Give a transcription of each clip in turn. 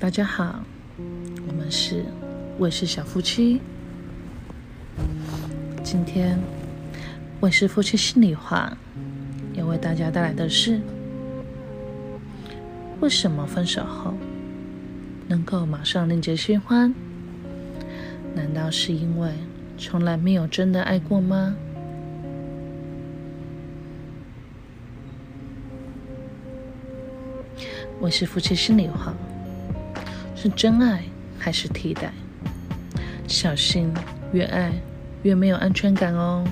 大家好，我们是卫视小夫妻。今天卫视夫妻心里话要为大家带来的是：为什么分手后能够马上另结新欢？难道是因为从来没有真的爱过吗？我是夫妻心里话。是真爱还是替代？小心，越爱越没有安全感哦。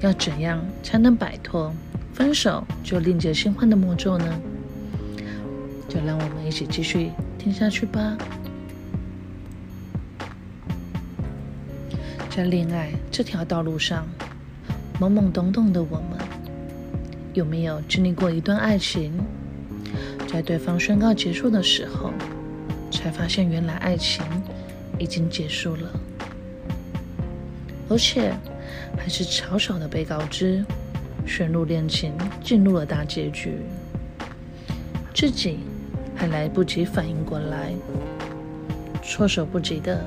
要怎样才能摆脱分手就另结新欢的魔咒呢？就让我们一起继续听下去吧。在恋爱这条道路上，懵懵懂懂的我们，有没有经历过一段爱情，在对方宣告结束的时候？才发现，原来爱情已经结束了，而且还是草草的被告知，陷入恋情进入了大结局，自己还来不及反应过来，措手不及的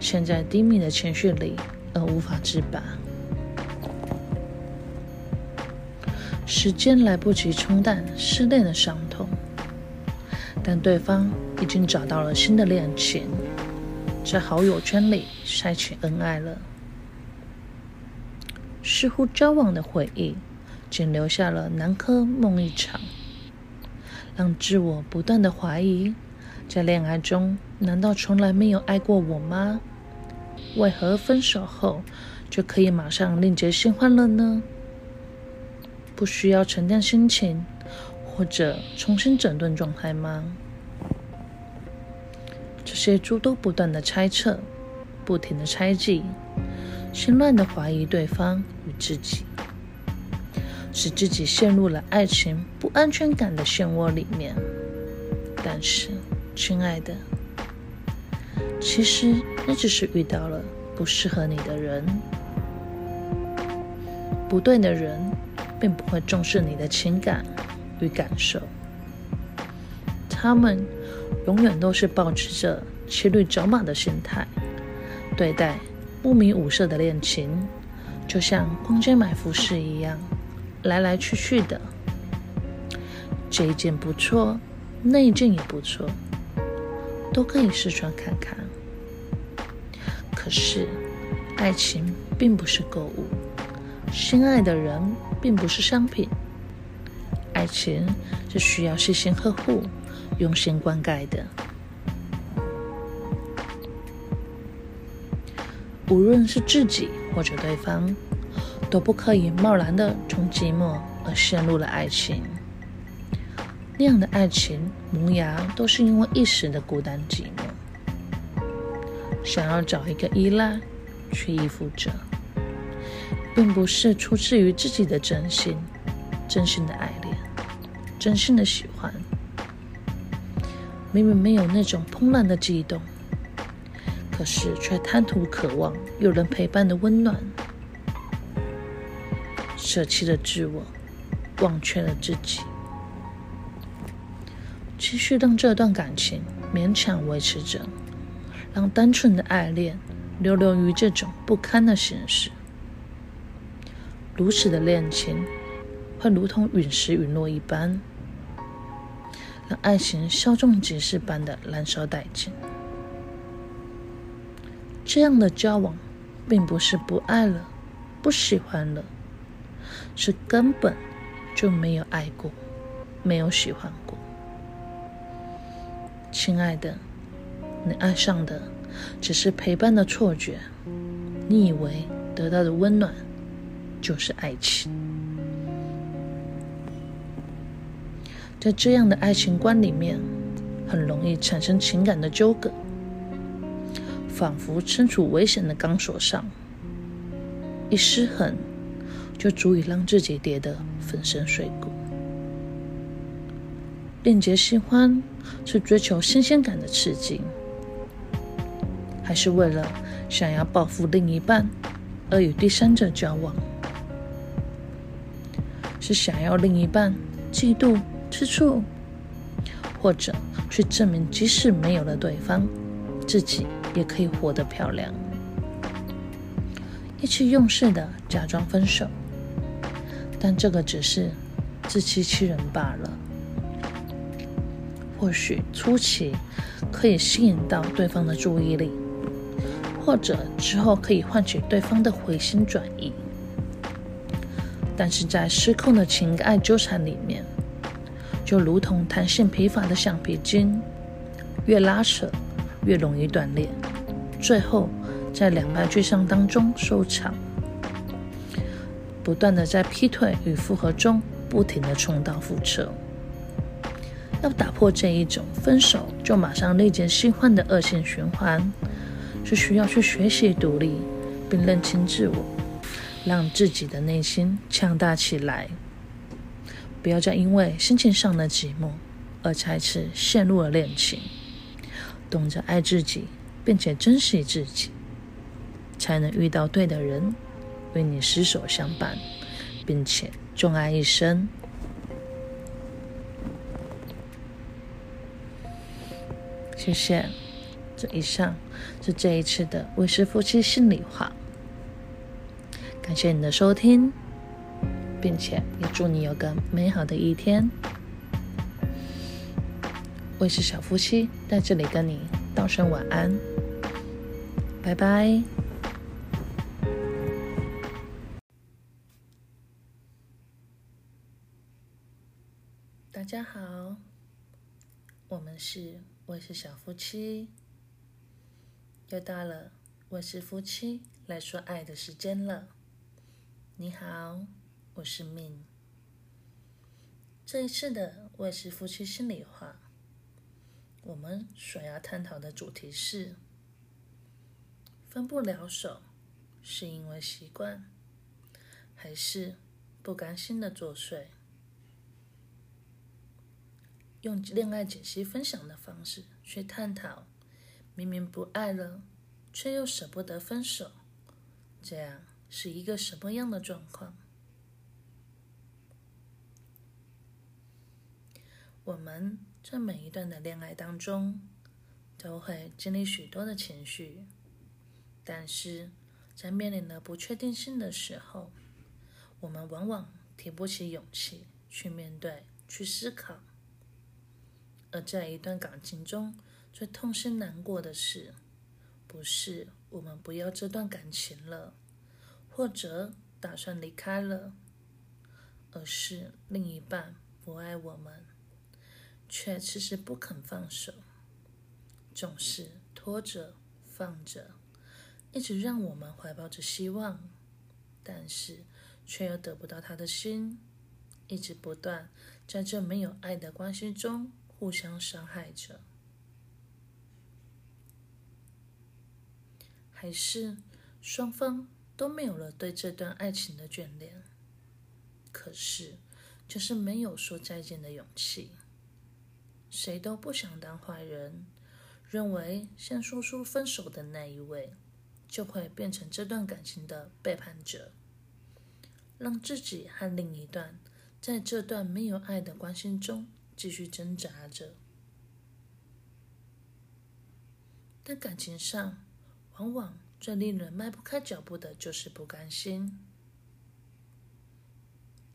陷在低迷的情绪里而无法自拔，时间来不及冲淡失恋的伤。但对方已经找到了新的恋情，在好友圈里晒起恩爱了。似乎交往的回忆，仅留下了南柯梦一场，让自我不断的怀疑：在恋爱中，难道从来没有爱过我吗？为何分手后就可以马上另结新欢了呢？不需要沉淀心情？或者重新整顿状态吗？这些诸多不断的猜测，不停的猜忌，心乱的怀疑对方与自己，使自己陷入了爱情不安全感的漩涡里面。但是，亲爱的，其实你只是遇到了不适合你的人，不对的人，并不会重视你的情感。与感受，他们永远都是保持着骑驴找马的心态对待不明五色的恋情，就像逛街买服饰一样，来来去去的。这一件不错，那一件也不错，都可以试穿看看。可是，爱情并不是购物，心爱的人并不是商品。爱情是需要细心呵护、用心灌溉的。无论是自己或者对方，都不可以贸然的从寂寞而陷入了爱情。那样的爱情萌芽都是因为一时的孤单寂寞，想要找一个依赖去依附着，并不是出自于自己的真心、真心的爱。真心的喜欢，明明没有那种怦然的悸动，可是却贪图渴望有人陪伴的温暖，舍弃了自我，忘却了自己，继续让这段感情勉强维持着，让单纯的爱恋流流于这种不堪的现实。如此的恋情，会如同陨石陨落一般。爱情稍纵即逝般的燃烧殆尽。这样的交往，并不是不爱了、不喜欢了，是根本就没有爱过、没有喜欢过。亲爱的，你爱上的只是陪伴的错觉，你以为得到的温暖就是爱情。在这样的爱情观里面，很容易产生情感的纠葛，仿佛身处危险的钢索上，一失衡就足以让自己跌得粉身碎骨。恋结新欢是追求新鲜感的刺激，还是为了想要报复另一半而与第三者交往？是想要另一半嫉妒？吃醋，或者去证明，即使没有了对方，自己也可以活得漂亮。意气用事的假装分手，但这个只是自欺欺人罢了。或许初期可以吸引到对方的注意力，或者之后可以换取对方的回心转意，但是在失控的情爱纠缠里面，就如同弹性疲乏的橡皮筋，越拉扯越容易断裂，最后在两败俱伤当中收场，不断的在劈腿与复合中不停的重蹈覆辙。要打破这一种分手就马上立即新欢的恶性循环，是需要去学习独立，并认清自我，让自己的内心强大起来。不要再因为心情上的寂寞而再次陷入了恋情，懂得爱自己，并且珍惜自己，才能遇到对的人，为你厮守相伴，并且钟爱一生。谢谢。这以上是这一次的卫士夫妻心里话。感谢你的收听，并且也祝你有个美好的一天。我是小夫妻在这里跟你道声晚安，拜拜。大家好，我们是。我是小夫妻，又到了我是夫妻来说爱的时间了。你好，我是 Min。这一次的我是夫妻心里话，我们所要探讨的主题是：分不了手，是因为习惯，还是不甘心的作祟？用恋爱解析分享的方式去探讨，明明不爱了，却又舍不得分手，这样是一个什么样的状况？我们在每一段的恋爱当中，都会经历许多的情绪，但是在面临了不确定性的时候，我们往往提不起勇气去面对、去思考。而在一段感情中，最痛心难过的事，不是我们不要这段感情了，或者打算离开了，而是另一半不爱我们，却迟迟不肯放手，总是拖着放着，一直让我们怀抱着希望，但是却又得不到他的心，一直不断在这没有爱的关系中。互相伤害着，还是双方都没有了对这段爱情的眷恋，可是就是没有说再见的勇气。谁都不想当坏人，认为先说出分手的那一位，就会变成这段感情的背叛者，让自己和另一段在这段没有爱的关系中。继续挣扎着，但感情上，往往最令人迈不开脚步的就是不甘心。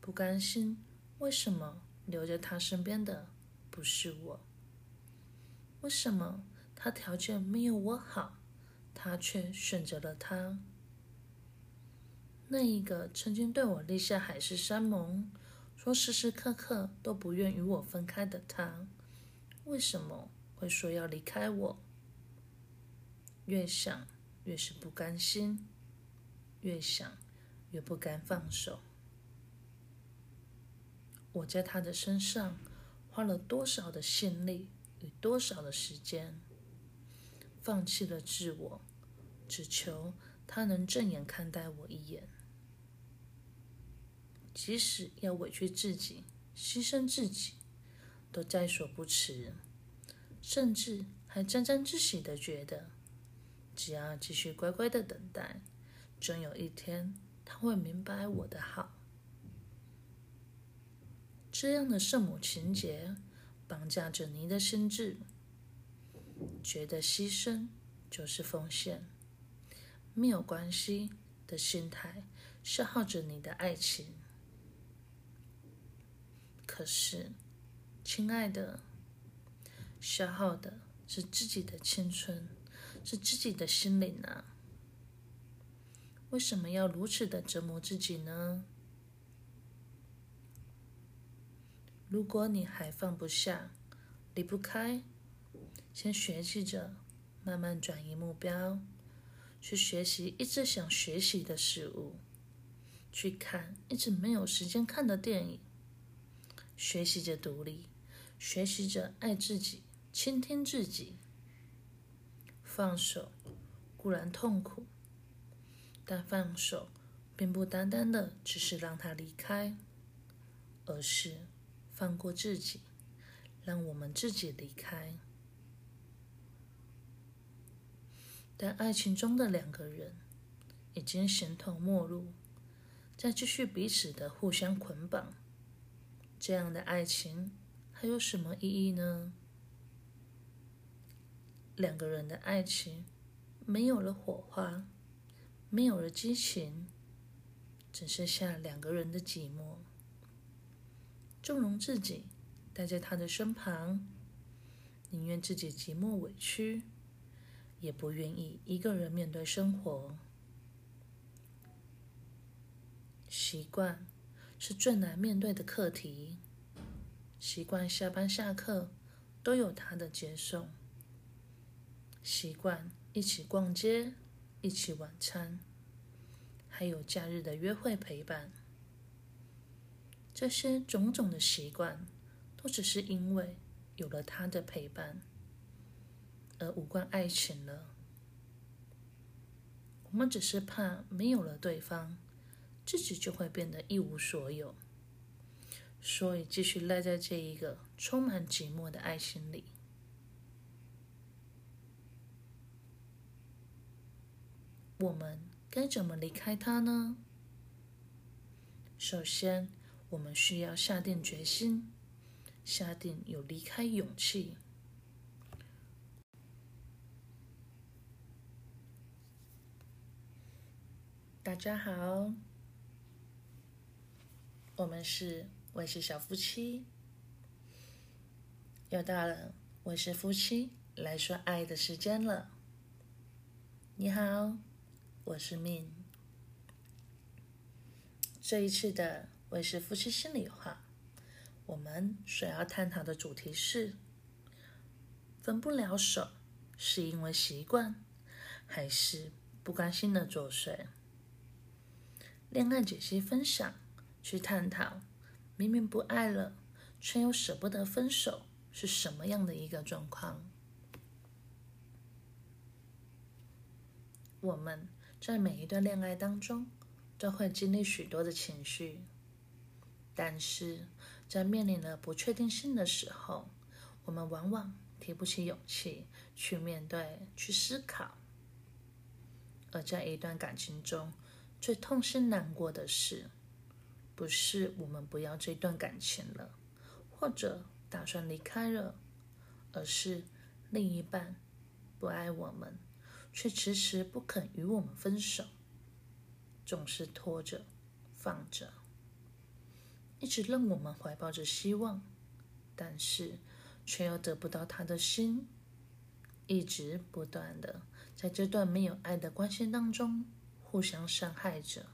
不甘心，为什么留在他身边的不是我？为什么他条件没有我好，他却选择了他？那一个曾经对我立下海誓山盟。说时时刻刻都不愿与我分开的他，为什么会说要离开我？越想越是不甘心，越想越不敢放手。我在他的身上花了多少的心力与多少的时间，放弃了自我，只求他能正眼看待我一眼。即使要委屈自己、牺牲自己，都在所不辞，甚至还沾沾自喜的觉得，只要继续乖乖的等待，终有一天他会明白我的好。这样的圣母情节，绑架着你的心智，觉得牺牲就是奉献，没有关系的心态消耗着你的爱情。可是，亲爱的，消耗的是自己的青春，是自己的心灵啊！为什么要如此的折磨自己呢？如果你还放不下、离不开，先学习着慢慢转移目标，去学习一直想学习的事物，去看一直没有时间看的电影。学习着独立，学习着爱自己，倾听自己。放手固然痛苦，但放手并不单单的只是让他离开，而是放过自己，让我们自己离开。但爱情中的两个人已经形同陌路，再继续彼此的互相捆绑。这样的爱情还有什么意义呢？两个人的爱情没有了火花，没有了激情，只剩下两个人的寂寞。纵容自己待在他的身旁，宁愿自己寂寞委屈，也不愿意一个人面对生活。习惯。是最难面对的课题。习惯下班下课都有他的接送，习惯一起逛街、一起晚餐，还有假日的约会陪伴。这些种种的习惯，都只是因为有了他的陪伴，而无关爱情了。我们只是怕没有了对方。自己就会变得一无所有，所以继续赖在这一个充满寂寞的爱情里。我们该怎么离开他呢？首先，我们需要下定决心，下定有离开勇气。大家好。我们是我是小夫妻，又到了我是夫妻来说爱的时间了。你好，我是 Min。这一次的我是夫妻心里话，我们所要探讨的主题是：分不了手，是因为习惯，还是不甘心的作祟？恋爱解析分享。去探讨，明明不爱了，却又舍不得分手，是什么样的一个状况？我们在每一段恋爱当中，都会经历许多的情绪，但是在面临了不确定性的时候，我们往往提不起勇气去面对、去思考。而在一段感情中，最痛心难过的事。不是我们不要这段感情了，或者打算离开了，而是另一半不爱我们，却迟迟不肯与我们分手，总是拖着、放着，一直让我们怀抱着希望，但是却又得不到他的心，一直不断的在这段没有爱的关系当中互相伤害着。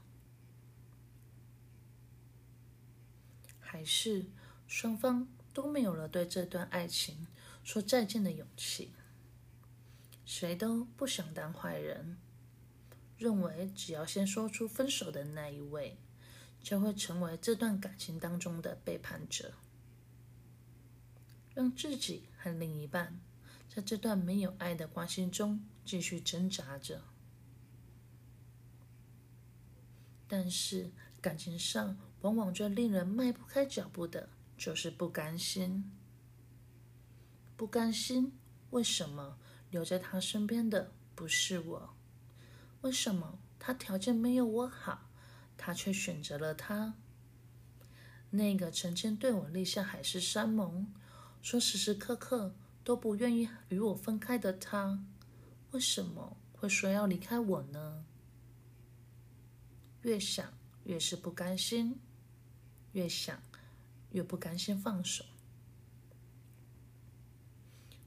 还是双方都没有了对这段爱情说再见的勇气，谁都不想当坏人，认为只要先说出分手的那一位，就会成为这段感情当中的背叛者，让自己和另一半在这段没有爱的关系中继续挣扎着。但是感情上。往往最令人迈不开脚步的，就是不甘心。不甘心，为什么留在他身边的不是我？为什么他条件没有我好，他却选择了他？那个曾经对我立下海誓山盟，说时时刻刻都不愿意与我分开的他，为什么会说要离开我呢？越想越是不甘心，越想越不甘心放手。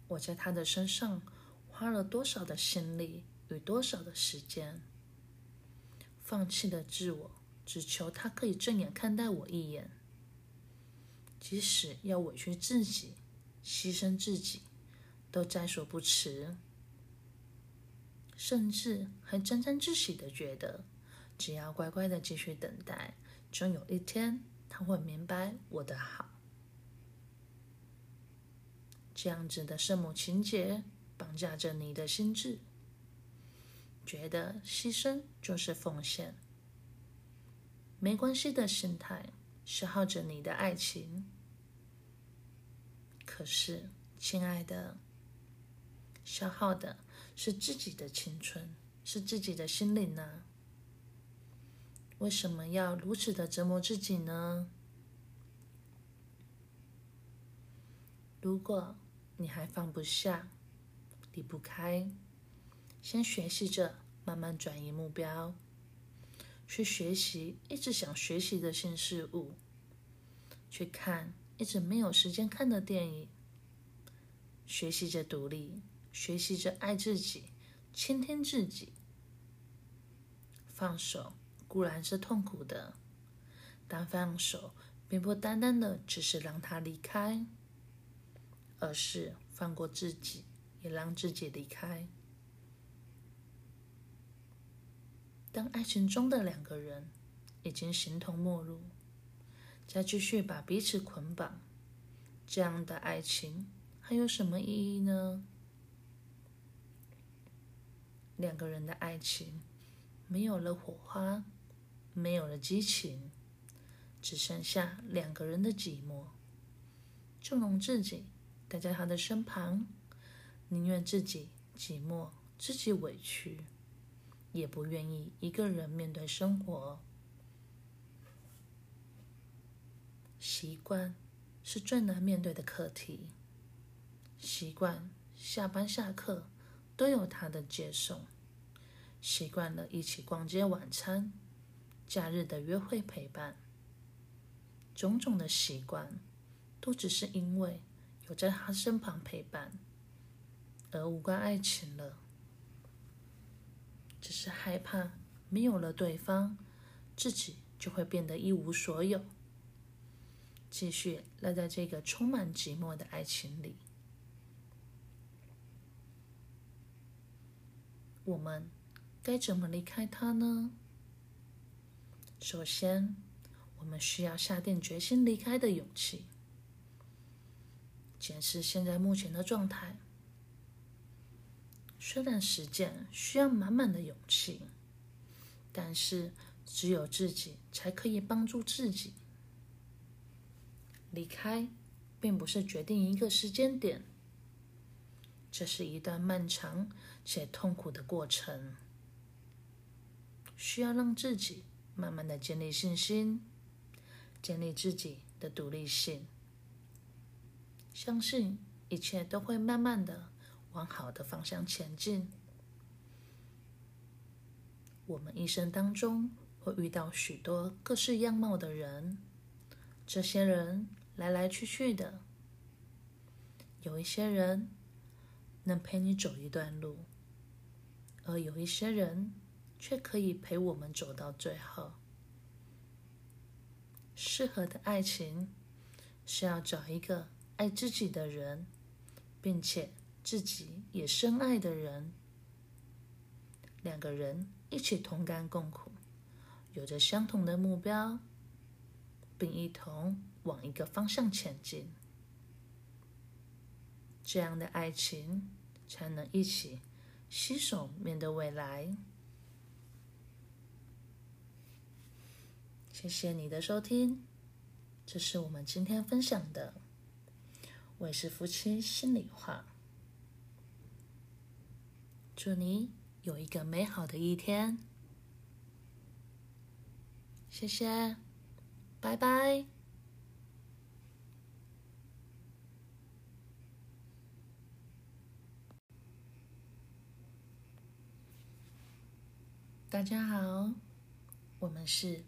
我在他的身上花了多少的心力与多少的时间？放弃了自我，只求他可以正眼看待我一眼。即使要委屈自己、牺牲自己，都在所不辞。甚至还沾沾自喜的觉得，只要乖乖的继续等待，终有一天他会明白我的好。这样子的圣母情节绑架着你的心智，觉得牺牲就是奉献，没关系的心态消耗着你的爱情。可是，亲爱的，消耗的是自己的青春，是自己的心灵呢？为什么要如此的折磨自己呢？如果。你还放不下，离不开，先学习着慢慢转移目标，去学习一直想学习的新事物，去看一直没有时间看的电影，学习着独立，学习着爱自己，倾听自己。放手固然是痛苦的，但放手并不单单的只是让他离开。而是放过自己，也让自己离开。当爱情中的两个人已经形同陌路，再继续把彼此捆绑，这样的爱情还有什么意义呢？两个人的爱情没有了火花，没有了激情，只剩下两个人的寂寞，纵容自己。待在他的身旁，宁愿自己寂寞、自己委屈，也不愿意一个人面对生活。习惯是最难面对的课题。习惯下班下课都有他的接送，习惯了一起逛街、晚餐，假日的约会陪伴，种种的习惯，都只是因为。有在他身旁陪伴，而无关爱情了，只是害怕没有了对方，自己就会变得一无所有，继续赖在这个充满寂寞的爱情里。我们该怎么离开他呢？首先，我们需要下定决心离开的勇气。检视现在目前的状态，虽然实践需要满满的勇气，但是只有自己才可以帮助自己离开，并不是决定一个时间点，这是一段漫长且痛苦的过程，需要让自己慢慢的建立信心，建立自己的独立性。相信一切都会慢慢的往好的方向前进。我们一生当中会遇到许多各式样貌的人，这些人来来去去的，有一些人能陪你走一段路，而有一些人却可以陪我们走到最后。适合的爱情是要找一个。爱自己的人，并且自己也深爱的人，两个人一起同甘共苦，有着相同的目标，并一同往一个方向前进，这样的爱情才能一起携手面对未来。谢谢你的收听，这是我们今天分享的。我是夫妻心里话，祝你有一个美好的一天。谢谢，拜拜。大家好，我们是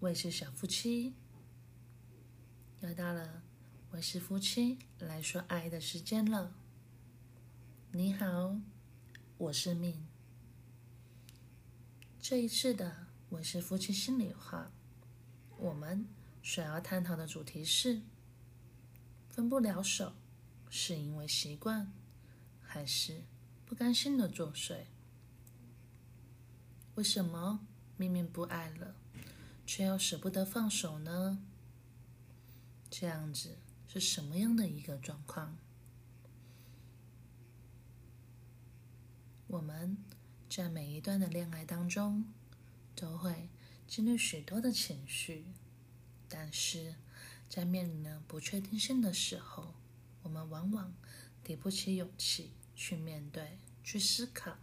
卫视小夫妻。又到了卫视夫妻来说爱的时间了。你好。我是命。这一次的我是夫妻心里话，我们所要探讨的主题是：分不了手，是因为习惯，还是不甘心的作祟？为什么明明不爱了，却要舍不得放手呢？这样子是什么样的一个状况？我们在每一段的恋爱当中，都会经历许多的情绪，但是在面临了不确定性的时候，我们往往提不起勇气去面对、去思考。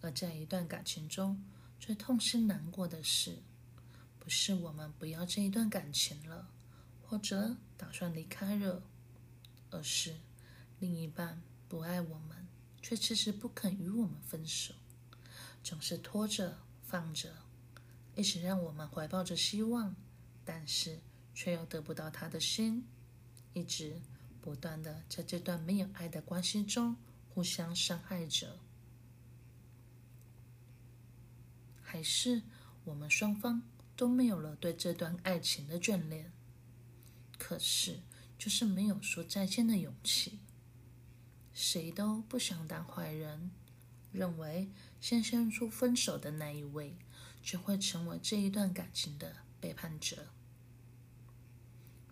而在一段感情中，最痛心难过的事，不是我们不要这一段感情了，或者打算离开了，而是另一半不爱我们，却迟迟不肯与我们分手，总是拖着放着，一直让我们怀抱着希望，但是却又得不到他的心，一直不断的在这段没有爱的关系中互相伤害着。还是我们双方都没有了对这段爱情的眷恋，可是就是没有说再见的勇气。谁都不想当坏人，认为先宣出分手的那一位就会成为这一段感情的背叛者，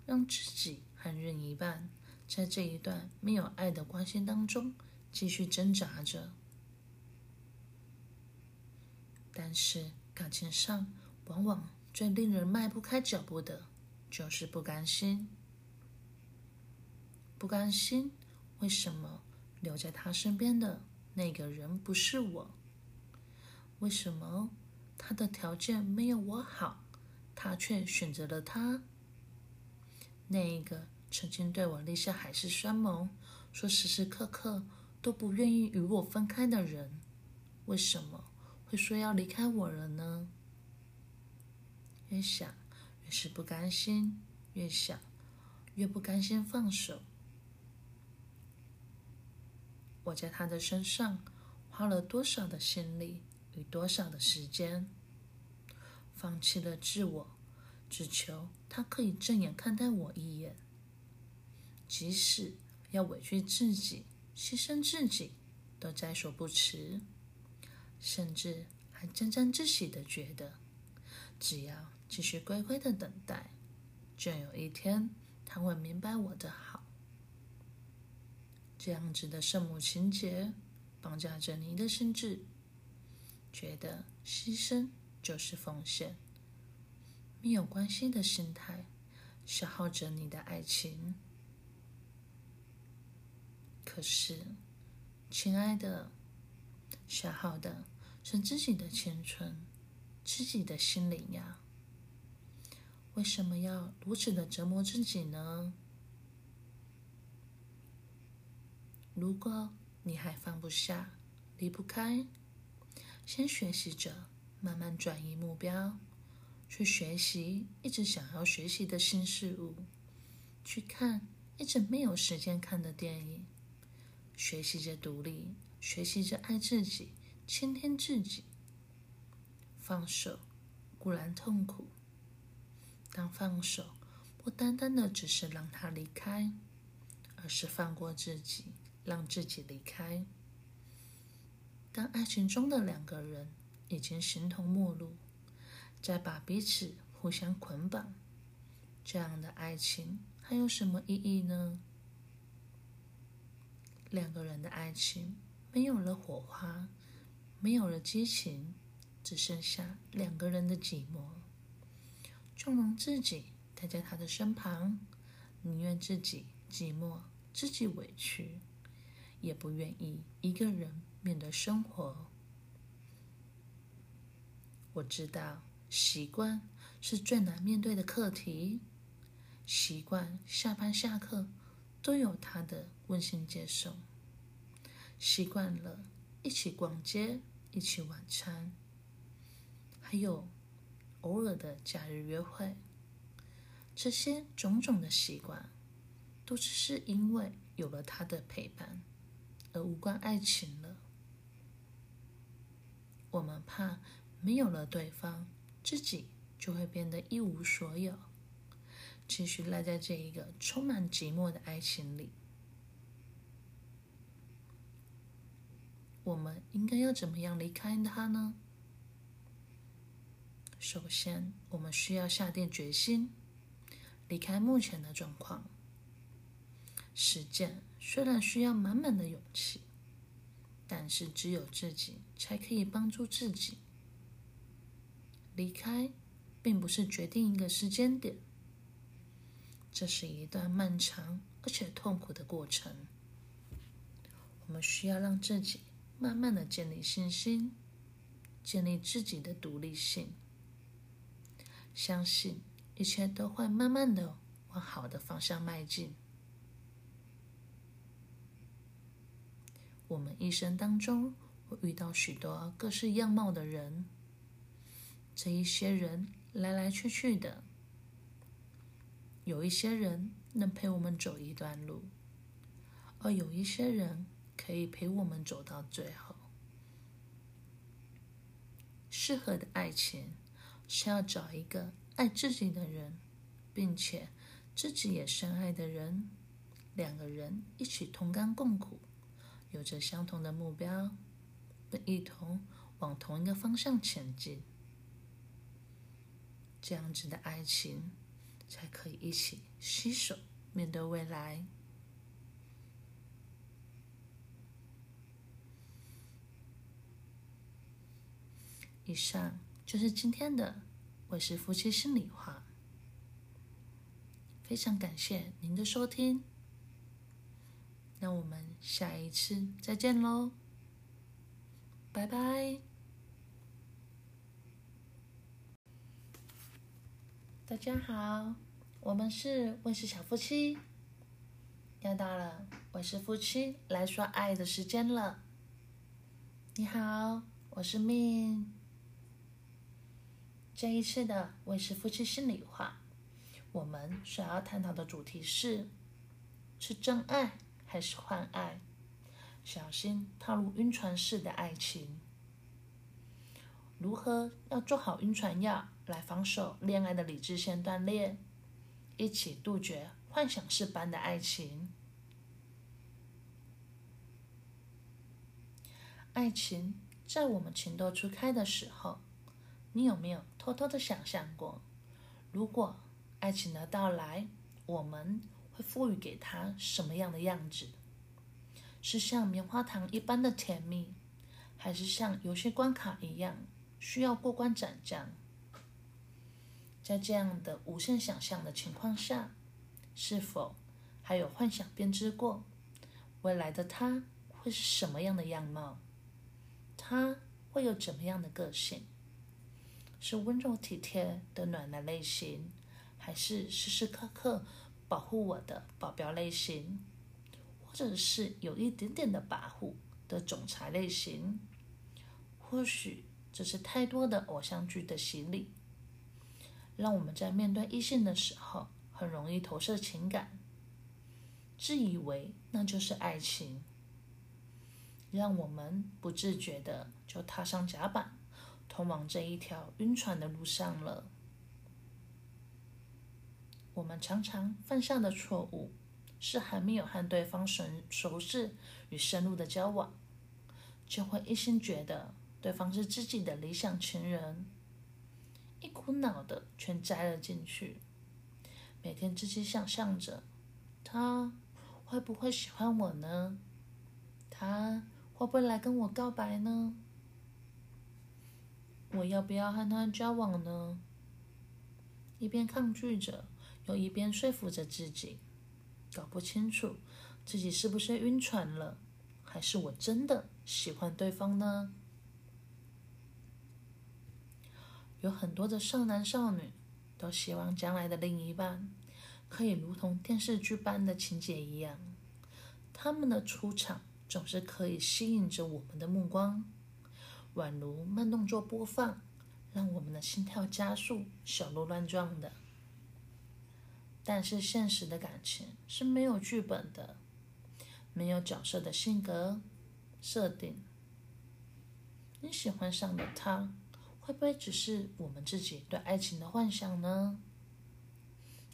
让自己和另一半在这一段没有爱的关系当中继续挣扎着。但是感情上，往往最令人迈不开脚步的，就是不甘心。不甘心，为什么留在他身边的那个人不是我？为什么他的条件没有我好，他却选择了他？那一个曾经对我立下海誓山盟，说时时刻刻都不愿意与我分开的人，为什么？会说要离开我了呢？越想越是不甘心，越想越不甘心放手。我在他的身上花了多少的心力与多少的时间，放弃了自我，只求他可以正眼看待我一眼，即使要委屈自己、牺牲自己，都在所不辞。甚至还沾沾自喜的觉得，只要继续乖乖的等待，就有一天他会明白我的好。这样子的圣母情节绑架着你的心智，觉得牺牲就是奉献，没有关系的心态，消耗着你的爱情。可是，亲爱的。消耗的是自己的青春，自己的心灵呀。为什么要如此的折磨自己呢？如果你还放不下、离不开，先学习着慢慢转移目标，去学习一直想要学习的新事物，去看一直没有时间看的电影，学习着独立。学习着爱自己，倾听自己。放手固然痛苦，但放手不单单的只是让他离开，而是放过自己，让自己离开。当爱情中的两个人已经形同陌路，再把彼此互相捆绑，这样的爱情还有什么意义呢？两个人的爱情。没有了火花，没有了激情，只剩下两个人的寂寞。纵容自己待在他的身旁，宁愿自己寂寞、自己委屈，也不愿意一个人面对生活。我知道，习惯是最难面对的课题。习惯下班下课都有他的温馨接送。习惯了一起逛街，一起晚餐，还有偶尔的假日约会，这些种种的习惯，都只是因为有了他的陪伴，而无关爱情了。我们怕没有了对方，自己就会变得一无所有，继续赖在这一个充满寂寞的爱情里。我们应该要怎么样离开他呢？首先，我们需要下定决心离开目前的状况。实践虽然需要满满的勇气，但是只有自己才可以帮助自己离开，并不是决定一个时间点，这是一段漫长而且痛苦的过程。我们需要让自己。慢慢的建立信心，建立自己的独立性，相信一切都会慢慢的往好的方向迈进。我们一生当中会遇到许多各式样貌的人，这一些人来来去去的，有一些人能陪我们走一段路，而有一些人。可以陪我们走到最后。适合的爱情是要找一个爱自己的人，并且自己也深爱的人，两个人一起同甘共苦，有着相同的目标，一同往同一个方向前进。这样子的爱情才可以一起携手面对未来。以上就是今天的我是夫妻心里话。非常感谢您的收听，那我们下一次再见喽，拜拜！大家好，我们是卫士小夫妻，又到了卫士夫妻来说爱的时间了。你好，我是 Min。这一次的卫士夫妻心里话，我们所要探讨的主题是：是真爱还是换爱？小心踏入晕船式的爱情。如何要做好晕船药来防守恋爱的理智线断裂？一起杜绝幻想式般的爱情。爱情在我们情窦初开的时候。你有没有偷偷的想象过，如果爱情的到来，我们赋予给他什么样的样子？是像棉花糖一般的甜蜜，还是像游戏关卡一样需要过关斩将？在这样的无限想象的情况下，是否还有幻想编织过未来的他会是什么样的样貌？他会有怎么样的个性？是温柔体贴的暖男类型，还是时时刻刻保护我的保镖类型，或者是有一点点的跋扈的总裁类型？或许这是太多的偶像剧的洗礼，让我们在面对异性的时候很容易投射情感，自以为那就是爱情，让我们不自觉的就踏上甲板。通往这一条晕船的路上了。我们常常犯下的错误是还没有和对方熟熟识与深入的交往，就会一心觉得对方是自己的理想情人，一股脑的全栽了进去。每天自己想象着他会不会喜欢我呢？他会不会来跟我告白呢？我要不要和他交往呢？一边抗拒着，又一边说服着自己，搞不清楚自己是不是晕船了，还是我真的喜欢对方呢？有很多的少男少女都希望将来的另一半可以如同电视剧般的情节一样，他们的出场总是可以吸引着我们的目光。宛如慢动作播放，让我们的心跳加速、小鹿乱撞的。但是现实的感情是没有剧本的，没有角色的性格设定。你喜欢上的他，会不会只是我们自己对爱情的幻想呢？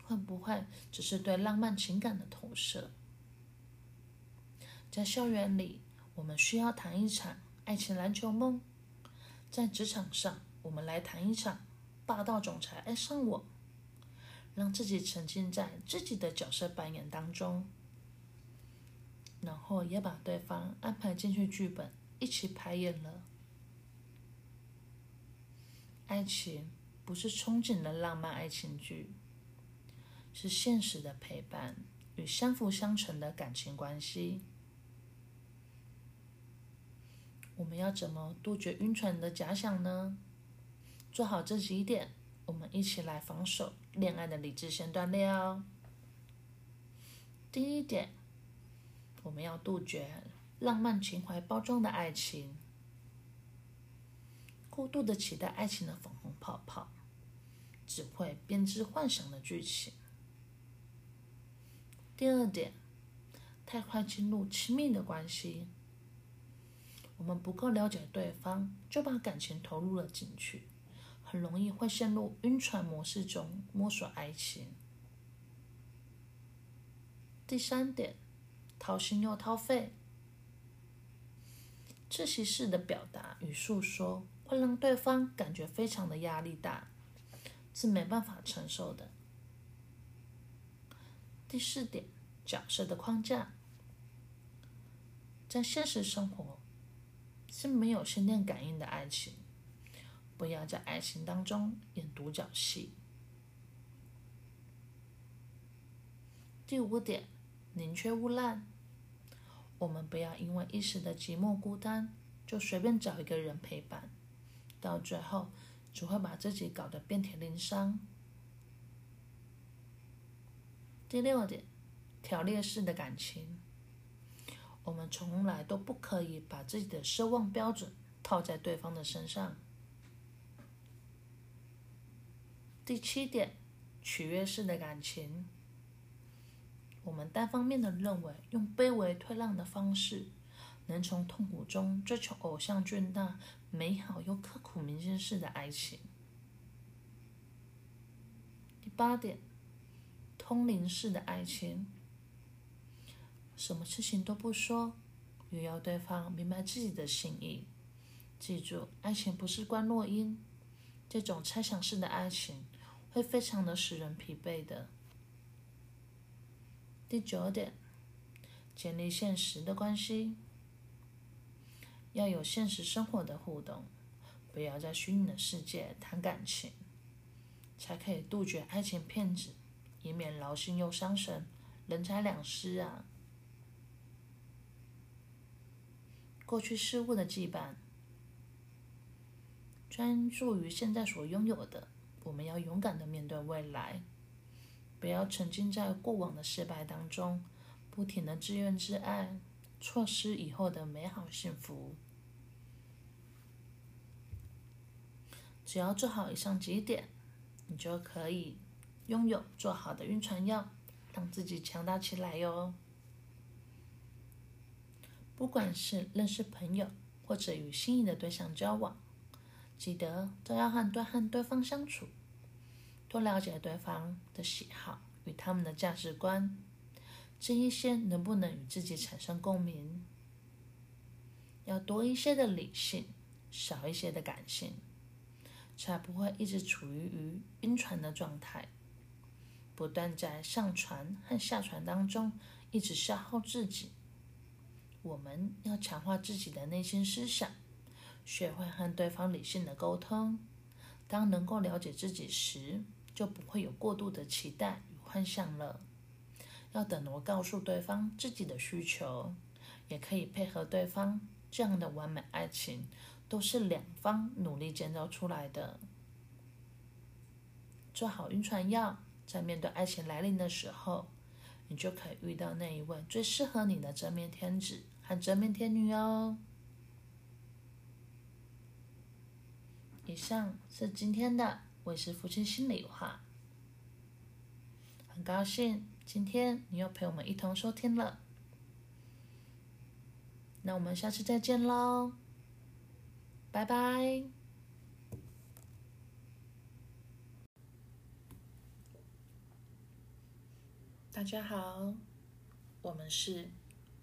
会不会只是对浪漫情感的投射？在校园里，我们需要谈一场爱情篮球梦；在职场上，我们来谈一场霸道总裁爱上我。让自己沉浸在自己的角色扮演当中，然后也把对方安排进去剧本，一起排演了。爱情不是憧憬的浪漫爱情剧。是现实的陪伴与相辅相成的感情关系。我们要怎么杜绝晕船的假想呢？做好这几点，我们一起来防守恋爱的理智线断裂哦。第一点，我们要杜绝浪漫情怀包装的爱情，过度的期待爱情的粉红泡泡，只会编织幻想的剧情。第二点，太快进入亲密的关系，我们不够了解对方，就把感情投入了进去，容易会陷入晕船模式中摸索爱情。第三点，掏心又掏肺，窒息式的表达与诉说，会让对方感觉非常的压力大，是没办法承受的。第四点，角色的框架，在现实生活是没有心电感应的爱情，不要在爱情当中演独角戏。第五点，宁缺毋滥，我们不要因为一时的寂寞孤单，就随便找一个人陪伴，到最后只会把自己搞得遍体鳞伤。第六点，条列式的感情，我们从来都不可以把自己的奢望标准套在对方的身上。第七点，取悦式的感情，我们单方面的认为用卑微退让的方式，能从痛苦中追求偶像剧那美好又刻苦铭心式的爱情。第八点。通灵式的爱情，什么事情都不说，也要对方明白自己的心意。记住，爱情不是关落音，这种猜想式的爱情会非常的使人疲惫的。第九点，建立现实的关系，要有现实生活的互动，不要在虚拟的世界谈感情，才可以杜绝爱情骗子。以免劳心又伤神，人财两失啊！过去事物的羁绊，专注于现在所拥有的。我们要勇敢的面对未来，不要沉浸在过往的失败当中，不停的自怨自艾，错失以后的美好幸福。只要做好以上几点，你就可以。拥有做好的晕船药，让自己强大起来哟。不管是认识朋友，或者与心仪的对象交往，记得都要和对和对方相处，多了解对方的喜好与他们的价值观，这一些能不能与自己产生共鸣？要多一些的理性，少一些的感性，才不会一直处于于晕船的状态。不断在上船和下船当中一直消耗自己。我们要强化自己的内心思想，学会和对方理性的沟通。当能够了解自己时，就不会有过度的期待与幻想了。要等我告诉对方自己的需求，也可以配合对方。这样的完美爱情，都是两方努力建造出来的。做好晕船药。在面对爱情来临的时候，你就可以遇到那一位最适合你的真命天子和真命天女哦。以上是今天的卫士夫妻心里话。很高兴今天你又陪我们一同收听了，那我们下次再见喽，拜拜。大家好，我们是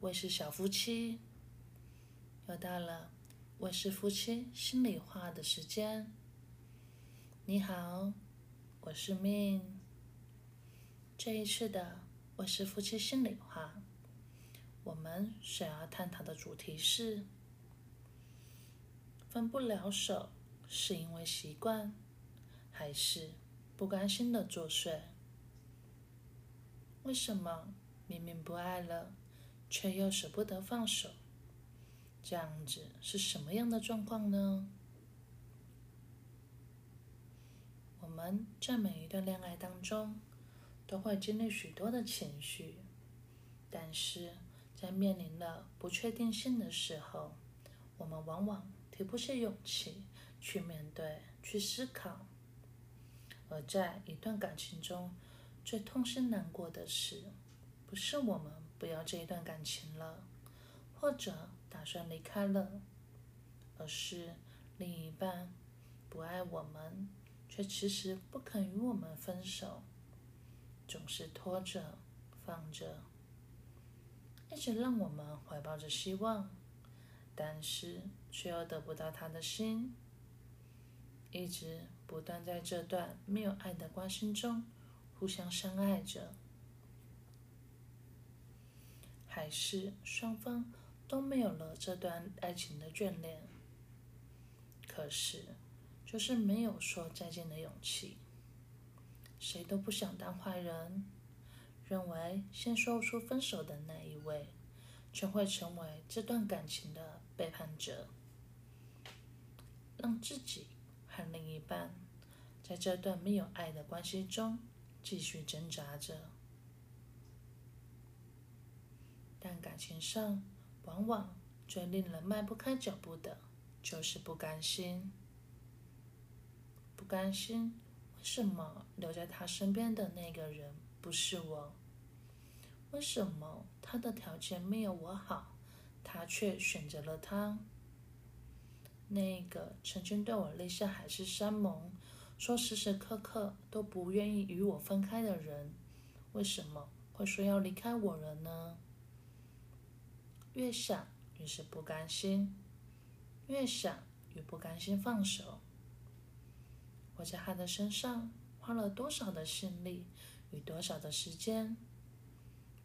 卫士小夫妻，又到了我是夫妻心里话的时间。你好，我是 Min。这一次的我是夫妻心里话，我们想要探讨的主题是：分不了手是因为习惯，还是不甘心的作祟？为什么明明不爱了，却又舍不得放手？这样子是什么样的状况呢？我们在每一段恋爱当中，都会经历许多的情绪，但是在面临了不确定性的时候，我们往往提不起勇气去面对、去思考，而在一段感情中。最痛心难过的是，不是我们不要这一段感情了，或者打算离开了，而是另一半不爱我们，却迟迟不肯与我们分手，总是拖着放着，一直让我们怀抱着希望，但是却又得不到他的心，一直不断在这段没有爱的关心中。互相深爱着，还是双方都没有了这段爱情的眷恋？可是，就是没有说再见的勇气。谁都不想当坏人，认为先说出分手的那一位，就会成为这段感情的背叛者，让自己和另一半在这段没有爱的关系中。继续挣扎着，但感情上往往最令人迈不开脚步的，就是不甘心。不甘心，为什么留在他身边的那个人不是我？为什么他的条件没有我好，他却选择了他？那个曾经对我立下海誓山盟。说时时刻刻都不愿意与我分开的人，为什么会说要离开我了呢？越想越是不甘心，越想越不甘心放手。我在他的身上花了多少的心力与多少的时间，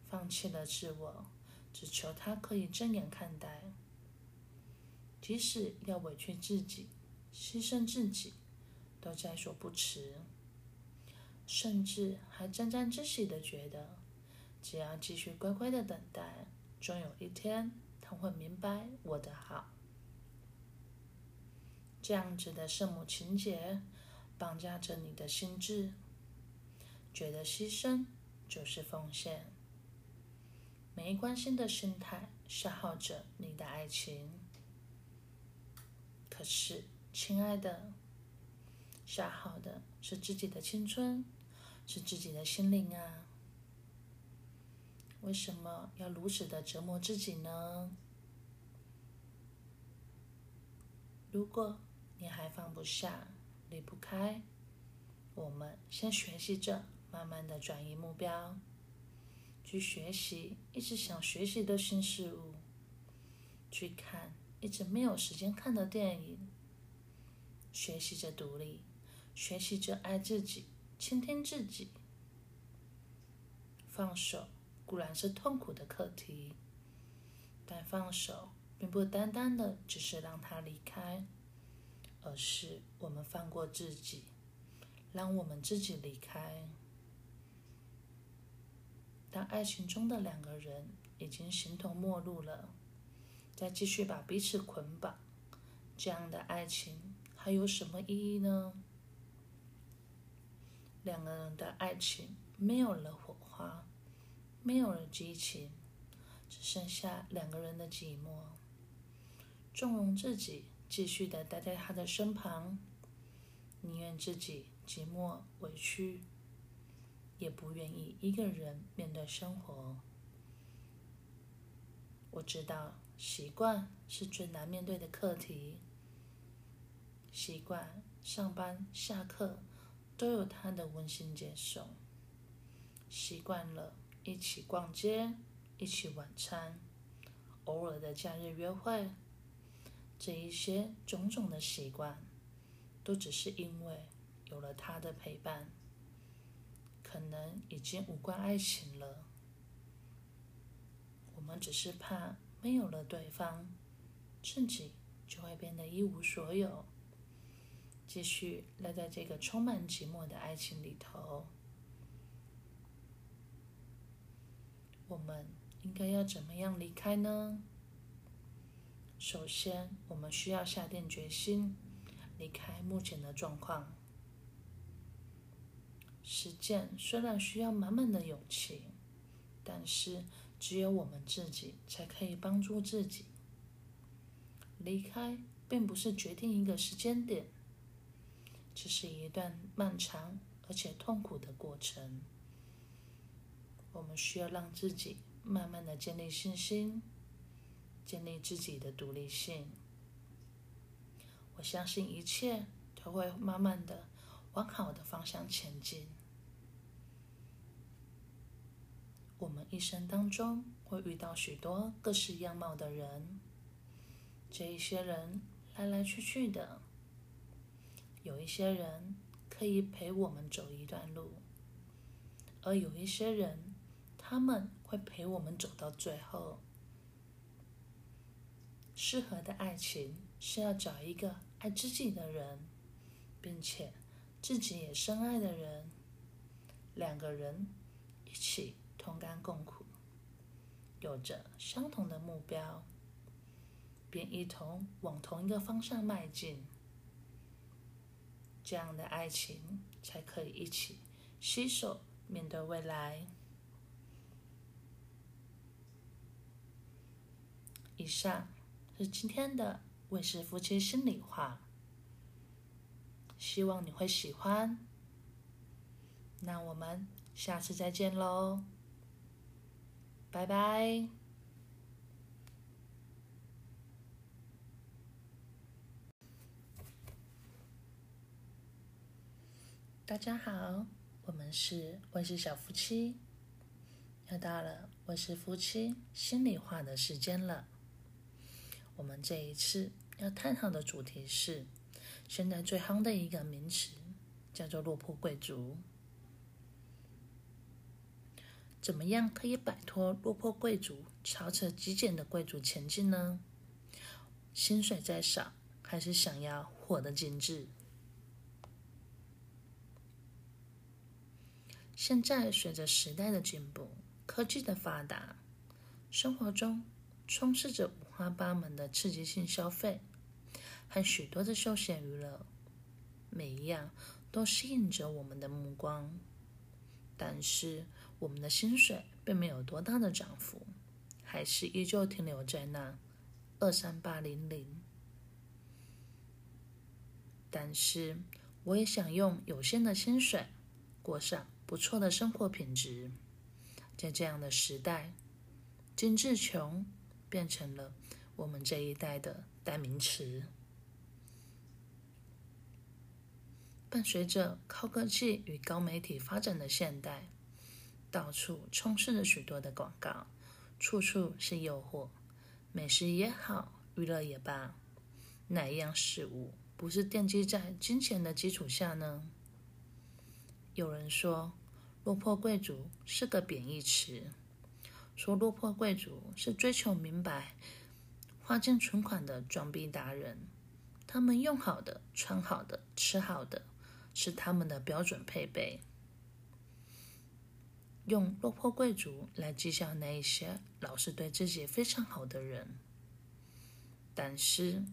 放弃了自我，只求他可以正眼看待，即使要委屈自己，牺牲自己。都在所不辞，甚至还沾沾自喜的觉得，只要继续乖乖的等待，终有一天他会明白我的好。这样子的圣母情节绑架着你的心智，觉得牺牲就是奉献，没关心的心态消耗着你的爱情。可是，亲爱的。消耗的是自己的青春，是自己的心灵啊！为什么要如此的折磨自己呢？如果你还放不下、离不开，我们先学习着，慢慢的转移目标，去学习一直想学习的新事物，去看一直没有时间看的电影，学习着独立。学习着爱自己，倾听自己。放手固然是痛苦的课题，但放手并不单单的只是让他离开，而是我们放过自己，让我们自己离开。当爱情中的两个人已经形同陌路了，再继续把彼此捆绑，这样的爱情还有什么意义呢？两个人的爱情没有了火花，没有了激情，只剩下两个人的寂寞。纵容自己继续的待在他的身旁，宁愿自己寂寞委屈，也不愿意一个人面对生活。我知道习惯是最难面对的课题。习惯上班下课都有他的温馨接送，习惯了一起逛街、一起晚餐，偶尔的假日约会，这一些种种的习惯，都只是因为有了他的陪伴，可能已经无关爱情了。我们只是怕没有了对方，自己就会变得一无所有。继续赖在这个充满寂寞的爱情里头，我们应该要怎么样离开呢？首先，我们需要下定决心离开目前的状况。实践虽然需要满满的勇气，但是只有我们自己才可以帮助自己。离开并不是决定一个时间点。这是一段漫长而且痛苦的过程，我们需要让自己慢慢的建立信心，建立自己的独立性。我相信一切都会慢慢的往好的方向前进。我们一生当中会遇到许多各式样貌的人，这一些人来来去去的。有一些人可以陪我们走一段路，而有一些人，他们会陪我们走到最后。适合的爱情是要找一个爱自己的人，并且自己也深爱的人，两个人一起同甘共苦，有着相同的目标，便一同往同一个方向迈进。这样的爱情才可以一起携手面对未来。以上是今天的卫士夫妻心里话，希望你会喜欢。那我们下次再见喽，拜拜。大家好，我们是温氏小夫妻，又到了温氏夫妻心里话的时间了。我们这一次要探讨的主题是现在最夯的一个名词，叫做落魄贵族。怎么样可以摆脱落魄贵族、朝着极简的贵族前进呢？薪水再少，还是想要活得精致？现在随着时代的进步，科技的发达，生活中充斥着花八门的刺激性消费和许多的休闲娱乐，每一样都吸引着我们的目光。但是，我们的薪水并没有多大的涨幅，还是依旧停留在那二三八零零。但是，我也想用有限的薪水过上。不错的生活品质，在这样的时代，精致穷变成了我们这一代的代名词。伴随着高科技与高媒体发展的现代，到处充斥着许多的广告，处处是诱惑。美食也好，娱乐也罢，哪一样事物不是奠基在金钱的基础下呢？有人说。落魄贵族是个贬义词，说落魄贵族是追求明白、花尽存款的装逼达人。他们用好的、穿好的、吃好的，是他们的标准配备。用落魄贵族来讥笑那一些老是对自己非常好的人。但是，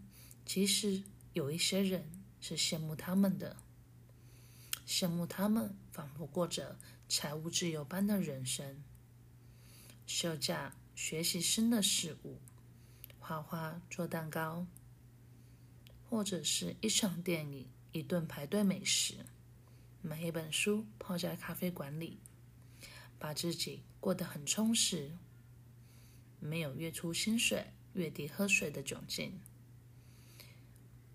其实有一些人是羡慕他们的，羡慕他们仿佛过着。财务自由般的人生，休假学习新的事物，画画做蛋糕，或者是一场电影一顿排队美食，买一本书，泡在咖啡馆里，把自己过得很充实。没有月初薪水、月底喝水的窘境，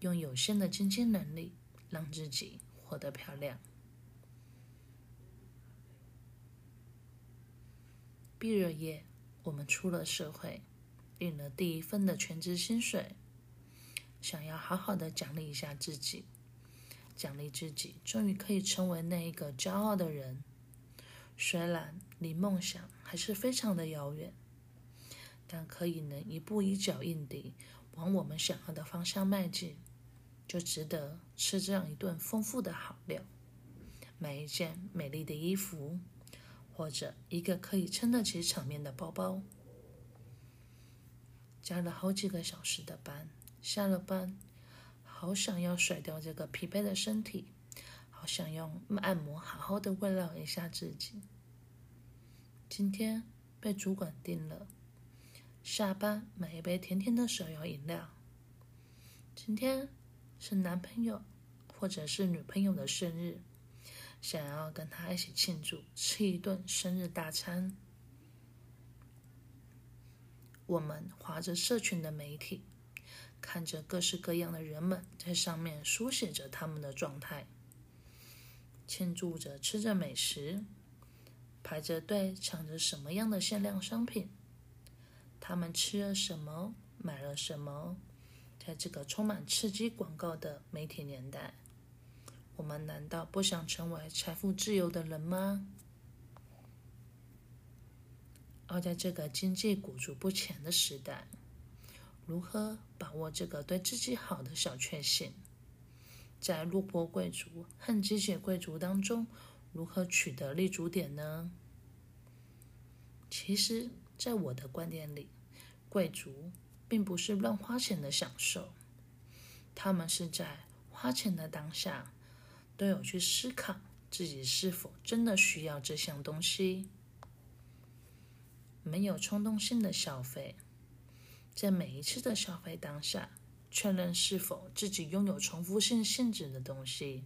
用有限的经济能力让自己活得漂亮。毕了业，我们出了社会，领了第一份的全职薪水，想要好好的奖励一下自己，奖励自己终于可以成为那一个骄傲的人。虽然离梦想还是非常的遥远。但可以能一步一脚印地往我们想要的方向迈进，就值得吃这样一顿丰富的好料，买一件美丽的衣服，或者一个可以撑得起场面的包包。加了好几个小时的班，下了班，好想要甩掉这个疲惫的身体，好想用按摩好好的慰劳一下自己。今天被主管定了。下班买一杯甜甜的手摇饮料。今天是男朋友或者是女朋友的生日，想要跟他一起庆祝，吃一顿生日大餐。我们划着社群的媒体，看着各式各样的人们在上面书写着他们的状态，庆祝着吃着美食，排着队抢着什么样的限量商品。他们吃了什么，买了什么？在这个充满刺激广告的媒体年代，我们难道不想成为财富自由的人吗？而在这个经济裹足不前的时代，如何把握这个对自己好的小确幸？在落魄贵族和机械贵族当中，如何取得立足点呢？其实。在我的观点里，贵族并不是乱花钱的享受，他们是在花钱的当下都有去思考自己是否真的需要这项东西，没有冲动性的消费，在每一次的消费当下确认是否自己拥有重复性性质的东西，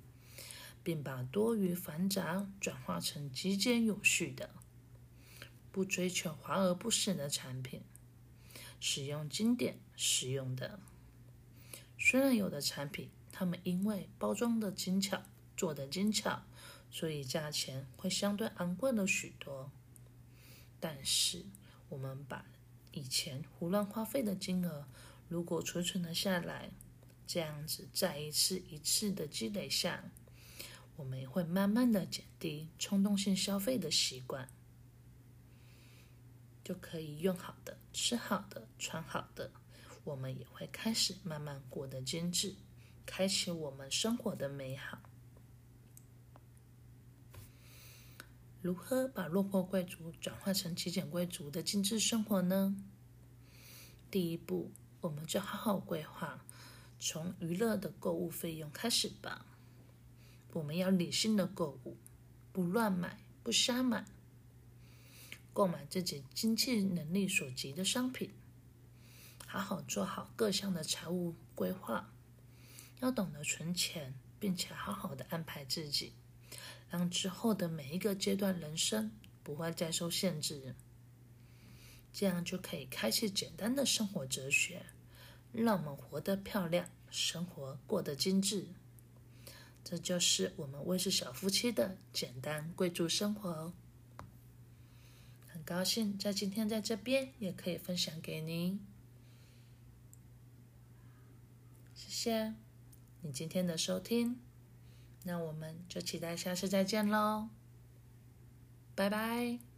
并把多余繁杂转化成极简有序的。不追求华而不实的产品，使用经典实用的。虽然有的产品，他们因为包装的精巧、做的精巧，所以价钱会相对昂贵了许多。但是，我们把以前胡乱花费的金额，如果储存了下来，这样子再一次一次的积累下，我们也会慢慢的减低冲动性消费的习惯。就可以用好的、吃好的、穿好的，我们也会开始慢慢过得精致，开启我们生活的美好。如何把落魄贵族转化成极简贵族的精致生活呢？第一步，我们就好好规划，从娱乐的购物费用开始吧。我们要理性的购物，不乱买，不瞎买。购买自己经济能力所及的商品，好好做好各项的财务规划，要懂得存钱，并且好好的安排自己，让之后的每一个阶段人生不会再受限制，这样就可以开启简单的生活哲学，让我们活得漂亮，生活过得精致。这就是我们卫氏小夫妻的简单贵族生活哦。很高兴在今天在这边也可以分享给你，谢谢你今天的收听，那我们就期待下次再见喽，拜拜。